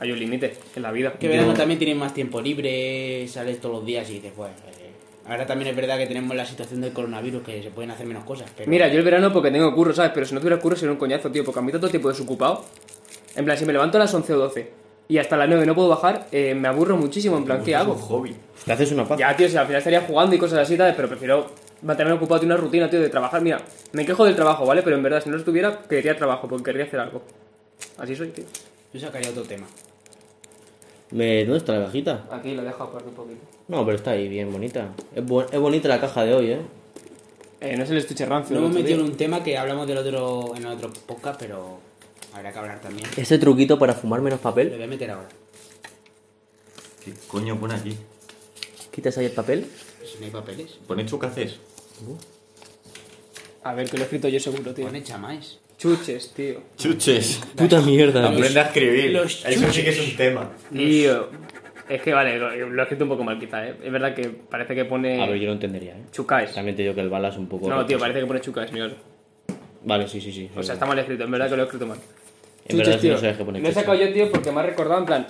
Hay un límite en la vida. Que verano también tienes más tiempo libre, sales todos los días y dices, pues. eh, Ahora también es verdad que tenemos la situación del coronavirus, que se pueden hacer menos cosas. Pero... Mira, yo el verano porque tengo curro, ¿sabes? Pero si no tuviera curro sería un coñazo, tío, porque a mí tanto tiempo desocupado. En plan, si me levanto a las 11 o 12 y hasta las 9 no puedo bajar, eh, me aburro muchísimo. En plan, ¿qué Es un hago? hobby. Te haces una paz. Ya, tío, si al final estaría jugando y cosas así, ¿sabes? Pero prefiero mantenerme ocupado de una rutina, tío, de trabajar. Mira, me quejo del trabajo, ¿vale? Pero en verdad, si no lo estuviera, querría trabajo, porque querría hacer algo. Así soy, tío. Yo sacaría otro tema. Me- ¿Dónde está la cajita? Aquí lo dejo aparte un poquito. No, pero está ahí, bien bonita. Es, bu- es bonita la caja de hoy, ¿eh? Eh, no es el estuche rancio. Del hemos metido en un tema que hablamos del otro, en otro podcast, pero habrá que hablar también. Ese truquito para fumar menos Lo papel. voy a meter ahora. ¿Qué coño pone aquí? Quitas ahí el papel. Si no hay papeles. Pone chucacés. A ver, que lo he escrito yo seguro, tío. Pone chamáis. Chuches, tío. Chuches. Puta mierda. Aprende a escribir. los Eso sí que es un tema. Tío. Es que vale, lo, lo he escrito un poco mal quizá, ¿eh? Es verdad que parece que pone A ver, yo no entendería, ¿eh? chucáis. También te digo que el bala es un poco... No, tío, parece que pone chucáis, mira. Vale, sí, sí, sí. O sea, está mal escrito, en verdad que lo he escrito mal. En verdad, tío. no sabes qué pone Lo he chuches. sacado yo, tío, porque me ha recordado, en plan...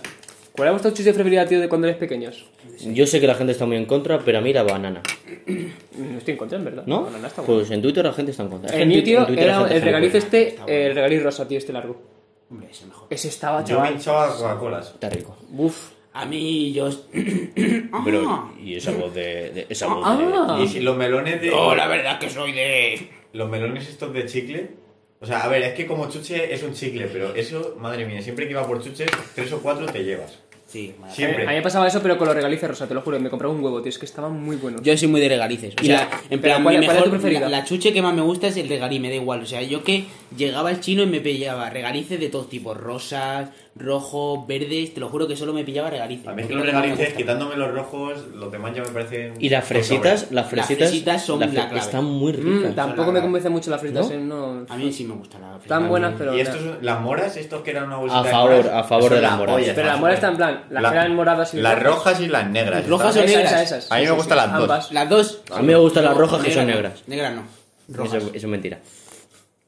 ¿Cuál es vuestro chuche preferido, tío, de cuando eres pequeños? Yo sé que la gente está muy en contra, pero a mí la banana. *clears throat* No estoy en contra, en verdad. ¿No? No, no, está bueno. Pues en Twitter la gente está en contra. En Twi- tío, la era el regaliz buena. este, el regaliz rosa, tío, este largo. Hombre, ese mejor. Ese estaba, Yo chaval. me hinchaba Coca-Colas. Está rico. Buf. A mí, yo. *clears throat* Pero, y esa voz de... de- esa voz Ah. de... Y si los melones de. Oh, la verdad que soy de. los melones estos de chicle. O sea, a ver, es que como chuche es un chicle, pero eso, madre mía, siempre que iba por chuches, tres o cuatro te llevas. Sí. Siempre. A mí me pasaba eso, pero con los regalices rosa, te lo juro. Me compraba un huevo, tío. Es que estaban muy buenos. Yo soy muy de regalices. O Y sea, la- en plan, ¿cuál- mi cuál es tu mejor, preferida? la, la chuche que más me gusta es el regalí, me da igual. O sea, yo que llegaba al chino y me pillaba regalices de todos tipos, rosas, rojos, verdes, te lo juro que solo me pillaba regalices. A mí es que los regalices, quitándome los rojos, los demás ya me parecen. Y las fresitas, las fresitas, fresitas son las la clave. están muy Mm, ricas. tampoco la- me convence mucho las fritas, ¿No? ¿eh? No. A mí sí me gusta la Están buenas, pero. Y estos, las moras, estos que eran una bolsita A de favor, moras, a favor de las la moras. Pero la esas, mora joder. está en plan, las La- que eran moradas y Las rojas. rojas y las negras. Rojas o negras. esas, esas. A mí me Sí, gustan sí, las dos. ambas. Las dos. A mí me gustan las rojas que son negras. Negras no. Eso, Rojas. eso es mentira.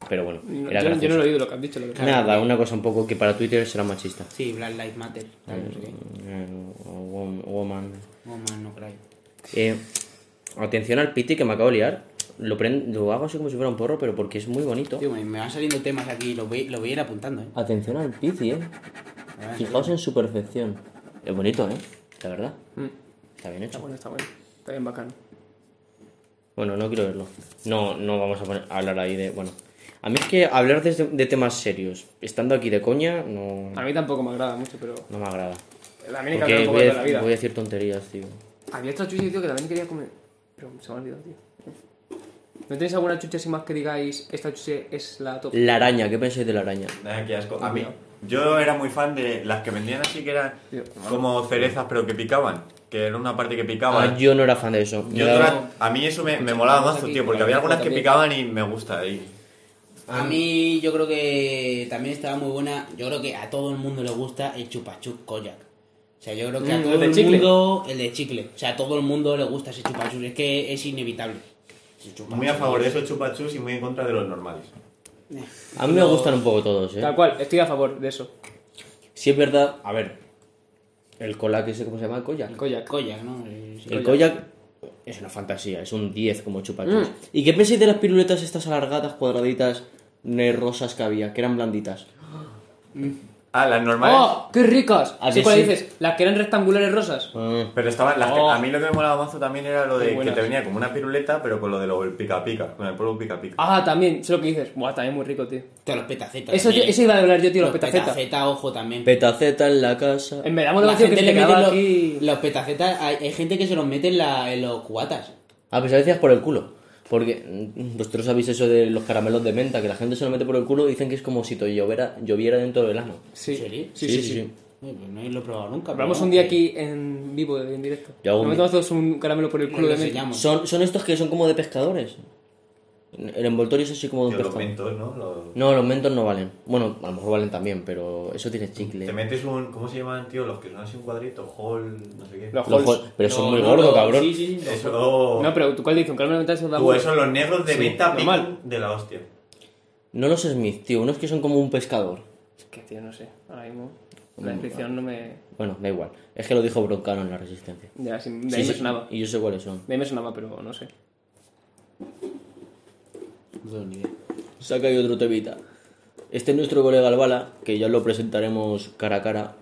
Pero bueno, No, era yo, yo no gracioso. lo he oído lo que has dicho. Lo que Nada, una cosa un poco que para Twitter será machista. Sí, Black Lives Matter. tal, no sé qué. Eh, wom- Woman. Oh, man, no cry. Eh, atención al piti que me acabo de liar. Lo, prend- lo hago así como si fuera un porro, pero porque es muy bonito. Tío, me, me van saliendo temas aquí, los voy, los voy a ir apuntando, eh. Atención al piti, eh. Fijaos en su perfección. Es bonito, eh. La verdad. Mm, Está bien Está hecho. bueno, está bueno. Está bien bacano. Bueno, no quiero verlo. No, no vamos a, poner- a hablar ahí de. Bueno. A mí es que hablar de, de temas serios, estando aquí de coña, no, A mí tampoco me agrada mucho, pero. no me agrada. También hay que de a, la vida. voy a decir tonterías, tío. Había otra chucha, tío, que también quería comer. Pero se me ha olvidado, tío. ¿No tenéis alguna chucha así más que digáis, esta chucha es la top? La araña, ¿qué pensáis de la araña? Ay, qué asco. A mí, yo era muy fan de las que vendían así que eran como cerezas pero que picaban. Que era una parte que picaba. Ah, yo no era fan de eso. Y Me daba- otras- a mí eso me, me molaba mazo, tío, porque había algunas que picaban y me gusta. Y A mí yo creo que también estaba muy buena. Yo creo que a todo el mundo le gusta el chupachup koyak. O sea, yo creo que a Mm, todo el de el chicle. mundo el de chicle. O sea, a todo el mundo le gusta ese chupachup. Es que es inevitable. Ese chupa muy a favor de esos chupachus y muy en contra de los normales. A mí me gustan un poco todos, ¿eh? Tal cual, estoy a favor de eso. Si es verdad, a ver, el Koyak ese, ¿cómo se llama? El Koyak. El Koyak. Koyak, ¿no? Eh, sí. El Koyak es una fantasía, es un 10 como chupachus. ¿Y qué pensáis de las piruletas estas alargadas, cuadraditas, rosas que había, que eran blanditas? Ah, las normales. ¡Oh! ¡Qué ricas! ¿A ¿Sí que cuál sí? dices? Las que eran rectangulares rosas. Ah, Pero estaban las que- Oh. a mí lo que me molaba mazo también era lo Qué de que buenas. te venía como una piruleta, pero con lo de lo del pica pica, con el polvo pica pica. Ah, también, sé lo que dices. Buah, también muy rico, tío. Tío, los petacetas. Eso, también. eso iba a hablar yo, tío, los los petacetas. petacetas, ojo también. petaceta en la casa. En verdad, me La lo que gente le te mete quedaba los, aquí. los petacetas. Hay, hay gente que se los mete en, la, en los cubatas. Ah, pues a veces por el culo. Porque mm, vosotros sabéis eso de los caramelos de menta, que la gente se lo mete por el culo y dicen que es como si te lloviera, lloviera dentro del ano. Sí. ¿En serio? Sí, sí, sí. Uy, pues no lo he probado nunca. pero vamos, un día aquí en vivo, en directo. Yo hago Nos un- metemos todos un caramelo por el culo lo de menta. Son, son estos que son como de pescadores. El envoltorio es así como de un Tío, los mentos, ¿no? Los- No, los mentos no valen. Bueno, a lo mejor valen también, pero eso tiene chicle. Te metes un. ¿Cómo se llaman, tío? Los que son así un cuadrito, hall, no sé qué. Los Los Halls. pero son muy no, gordos, no, cabrón. Sí, sí, sí. Eso. No, pero ¿tú cuál dices? ¿Un caramelo de menta se da Tú, esos los negros de Sí, venta normal. pican de la hostia. No los Smith, tío, unos que son como un pescador. Es que, tío, no sé. Ahora mismo la descripción no me... Bueno, da igual. Es que lo dijo Broncano en la Resistencia. Ya, sí, de Sí, ahí me sí, sonaba. Y yo sé cuáles son. De ahí me sonaba, pero no sé. No tengo ni idea. Saca ahí otro temita. Este es nuestro colega Albala, que ya lo presentaremos cara a cara.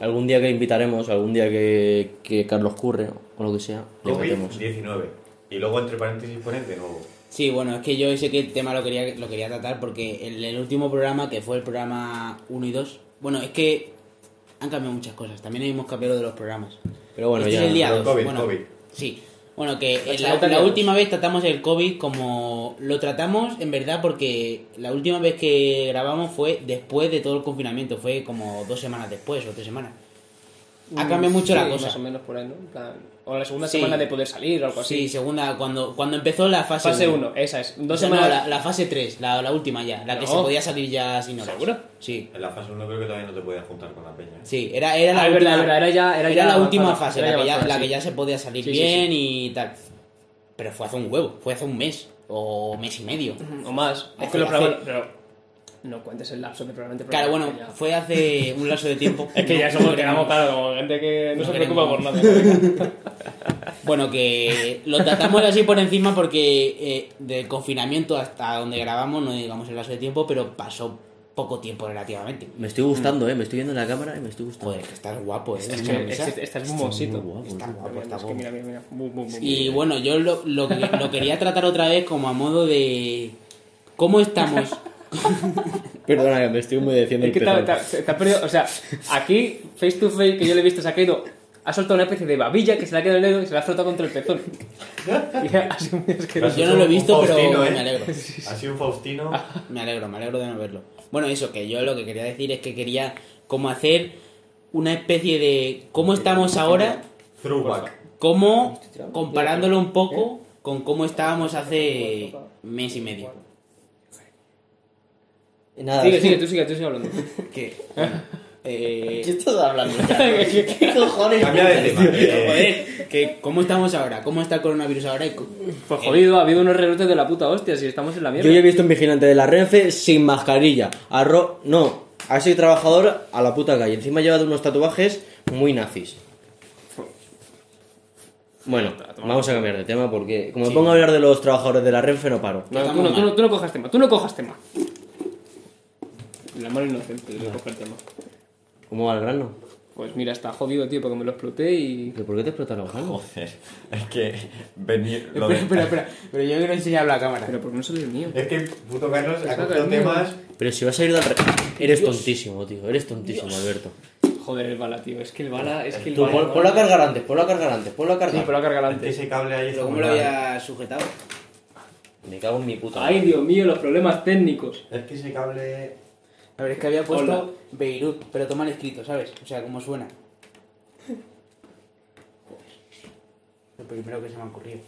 Algún día que invitaremos, algún día que, que Carlos curre o lo que sea, le metemos. COVID-19. Y luego entre paréntesis ponen de nuevo. Sí, bueno, es que yo ese que el tema lo quería, lo quería tratar porque en el último programa, que fue el programa 1 y 2, bueno, es que han cambiado muchas cosas. También hemos cambiado de los programas. Pero bueno, este ya. es el día Pero 2. COVID, bueno, COVID. Sí. Bueno, que en la, la última vez tratamos el COVID como lo tratamos en verdad porque la última vez que grabamos fue después de todo el confinamiento, fue como dos semanas después o tres semanas. Ha cambiado mucho Sí, la cosa. Más o menos por ahí, ¿no? En plan, O la segunda Sí. semana de poder salir o algo así. Sí, segunda, cuando, cuando empezó la fase Fase uno. 1, esa es. Dos No, semanas. la, la fase 3, la, la última ya, la que No. se podía salir ya sin horas. ¿Seguro? Sí. En la fase 1 creo que todavía no te podías juntar con la peña. ¿eh? Sí, era, era la Ah, última, verdad, era ya- era ya la avanzada, última fase, era la, que ya, avanzada, la que sí. ya se podía salir Sí, sí, bien y tal. Pero fue hace un huevo, fue hace un mes o mes y medio. O más. Es que hace- Pero. No cuentes el lapso de probablemente. Claro, bueno, que ya- fue hace un lapso de tiempo. *laughs* Es que ya No- somos, no quedamos, queremos- claro, como gente que no, no se queremos- preocupa por nada. *laughs* Bueno, que lo tratamos así por encima porque eh, del confinamiento hasta donde grabamos, no digamos el lapso de tiempo, pero pasó poco tiempo relativamente. Me estoy gustando, eh. Me estoy viendo en la cámara y me estoy gustando. Joder, que estás guapo, eh. Es que mesa. este- estás muy mosito. Muy guapo, Está tío. guapo, está Es que guapo. mira, mira, mira. Bu, bu, bu, Y bu. bueno, yo lo, lo, que- lo quería tratar otra vez como a modo de... ¿Cómo estamos? *laughs* *laughs* Perdona, me estoy humedeciendo Es el que te, te te ha perdido, o sea, aquí, face to face, que yo le he visto, se ha caído, ha soltado una especie de babilla que se le ha quedado en el dedo y se la ha frotado contra el pezón. Y ha sido muy asqueroso. Yo no lo he visto, Un pero Faustino, ¿eh? me alegro. Ha sido un Faustino. *laughs* Me alegro, me alegro de no verlo. Bueno, eso, que yo lo que quería decir es que quería como hacer una especie de... ¿Cómo estamos ahora? Throwback. ¿Cómo? Comparándolo un poco con cómo estábamos hace mes y medio. Nada. Sigue, sigue, tú sigue, tú sigue hablando. *laughs* Que... *laughs* eh, ¿Qué estás hablando? *laughs* ¿Qué, qué cojones? Cambia de tema. eh, Joder, que ¿cómo estamos ahora? ¿Cómo está el coronavirus ahora? Pues jodido, ha habido unos rebrotes de la puta hostia, si estamos en la mierda. Yo ya he visto un vigilante de la Renfe sin mascarilla. Arro... No, ha sido trabajador a la puta calle. Encima lleva unos tatuajes muy nazis. Bueno, vamos a cambiar de tema porque como me pongo a hablar de los trabajadores de la Renfe no paro. No, tú, no, tú, no, tú no cojas tema, tú no cojas tema. La mano inocente de coger tema. ¿Cómo va el grano? Pues mira, está jodido, tío, porque me lo exploté y. ¿Pero por qué te explotaron los granos? Joder, es que venir. lo Espera, de- espera, espera. Pero yo quiero enseñarlo a la cámara. Pero ¿por qué no sale el mío? Es que puto Carlos ha Saca cogido el mío. temas. Pero si vas a ir del... re- Eres tontísimo, tío. Eres tontísimo, Alberto. Joder, el bala, tío. Es que el bala. Es que el Tú, bala. pon, ponlo a cargar antes, ponlo a cargar antes, ponlo a Sí, cargar. pero la carga Es que delante. ese cable ahí está ¿Pero cómo muy lo había sujetado? Me cago en mi puta. Ay, Dios mío, los problemas técnicos. Es que ese cable. A ver, es que había puesto Hola. Beirut, pero toma el escrito, ¿sabes? O sea, cómo suena. Lo primero que se me ha ocurrido.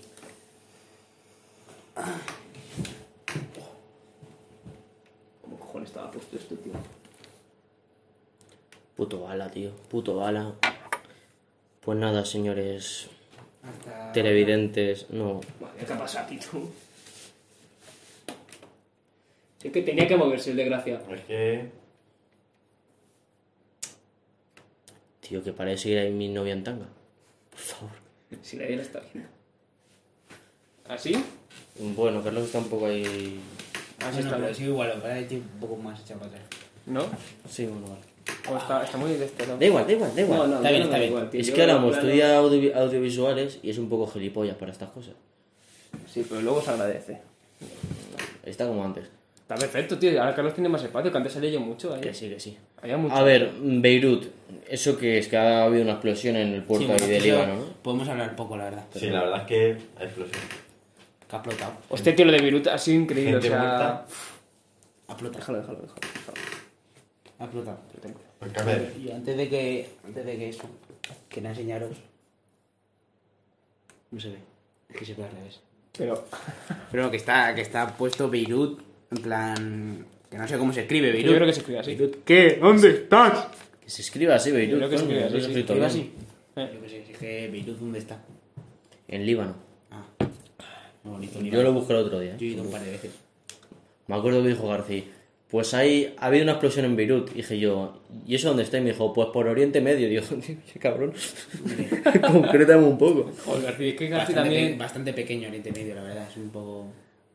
¿Cómo cojones estaba puesto esto, tío? Puto bala, tío. Puto bala. Pues nada, señores Hasta... televidentes. No. Madre, ¿qué ha pasado tú? Es que tenía que moverse el desgraciado. Es que. Tío, que para de seguir ahí mi novia en tanga. Por favor. Si nadie la está viendo. ¿Así? Bueno, Carlos está un poco ahí. Así Bueno, está pero bien. sí, igual, estoy un poco más echado para atrás. ¿No? Sí, bueno, vale. O está, está muy de este lado. Da igual, da igual, da igual. No, no, Está bien, no está bien. igual, tío. es que plano- estudia audio- audiovisuales y es un poco gilipollas para estas cosas. Sí, pero luego se agradece. Está como antes. Está perfecto, tío. Ahora Carlos tiene más espacio, que antes salía yo mucho. ¿eh? Que sí, que sí. Había mucho. A ver, Beirut. Eso que es que ha habido una explosión en el puerto Sí, ahí bueno, de Líbano, ¿no? Podemos hablar poco, la verdad. Sí, la verdad es que. Explosión. Que ha explotado. Hostia, tío, lo de Beirut ha sido increíble. Gente o sea. muerta. Ha explotado. Déjalo, déjalo, déjalo. déjalo. Ha explotado. Porque, a ver, Y antes de que, antes de que eso, quería enseñaros. No se ve, es que se ve al revés. Pero. Pero que está, que está puesto Beirut, en plan. Que no sé cómo se escribe Yo Beirut. creo que se escribe así. ¿Qué? ¿Dónde estás? Que se escriba así, Beirut. Yo creo que se escribe así, escrito ¿Escribe así? Eh. Yo sé, es que Beirut, ¿dónde está? En Líbano. Ah, muy bonito. Yo lo busqué el otro día. Yo he ¿eh? ido un par de veces. Me acuerdo que dijo García. Pues hay, ha habido una explosión en Beirut. Dije yo, ¿y eso dónde está? Y me dijo, pues por Oriente Medio. Digo, *laughs* qué cabrón. *laughs* Concrétame un poco. Joder, García, es que García Bastante, también. pe- bastante pequeño Oriente Medio, la verdad. Es un poco.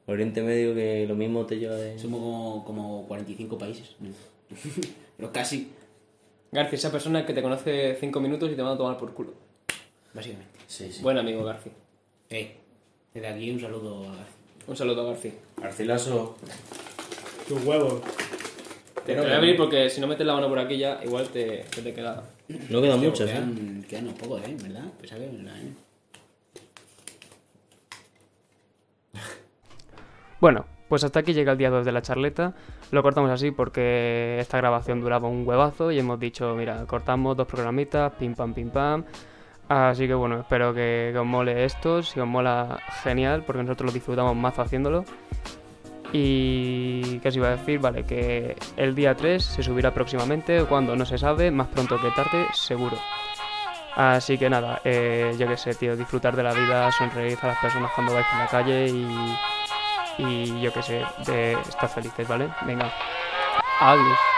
Oriente Medio que lo mismo te lleva de... Somos como, como 45 países. *laughs* Pero casi, García, esa persona que te conoce 5 minutos y te van a tomar por culo. básicamente. Sí, sí. Buen amigo, García. Eh, desde aquí un saludo a García. Un saludo a García. Garcilaso. Tus huevos. Te voy a abrir porque si no metes la mano por aquí ya, igual te, te queda. No quedan muchas, ¿eh? Quedan, quedan unos pocos, ¿eh? ¿Verdad? Pensaba que ¿verdad? ¿eh? Bueno, pues hasta aquí llega el día 2 de la charleta. Lo cortamos así porque esta grabación duraba un huevazo y hemos dicho, mira, cortamos dos programitas, pim pam, pim pam. Así que bueno, espero que, que os mole esto, si os mola, genial, porque nosotros lo disfrutamos mazo haciéndolo. Y qué os iba a decir, vale, que el día 3 se subirá próximamente, cuando no se sabe, más pronto que tarde, seguro. Así que nada, eh, yo qué sé, tío, disfrutar de la vida, sonreír a las personas cuando vais en la calle y, y yo qué sé, de estar felices, ¿vale? Venga, adiós.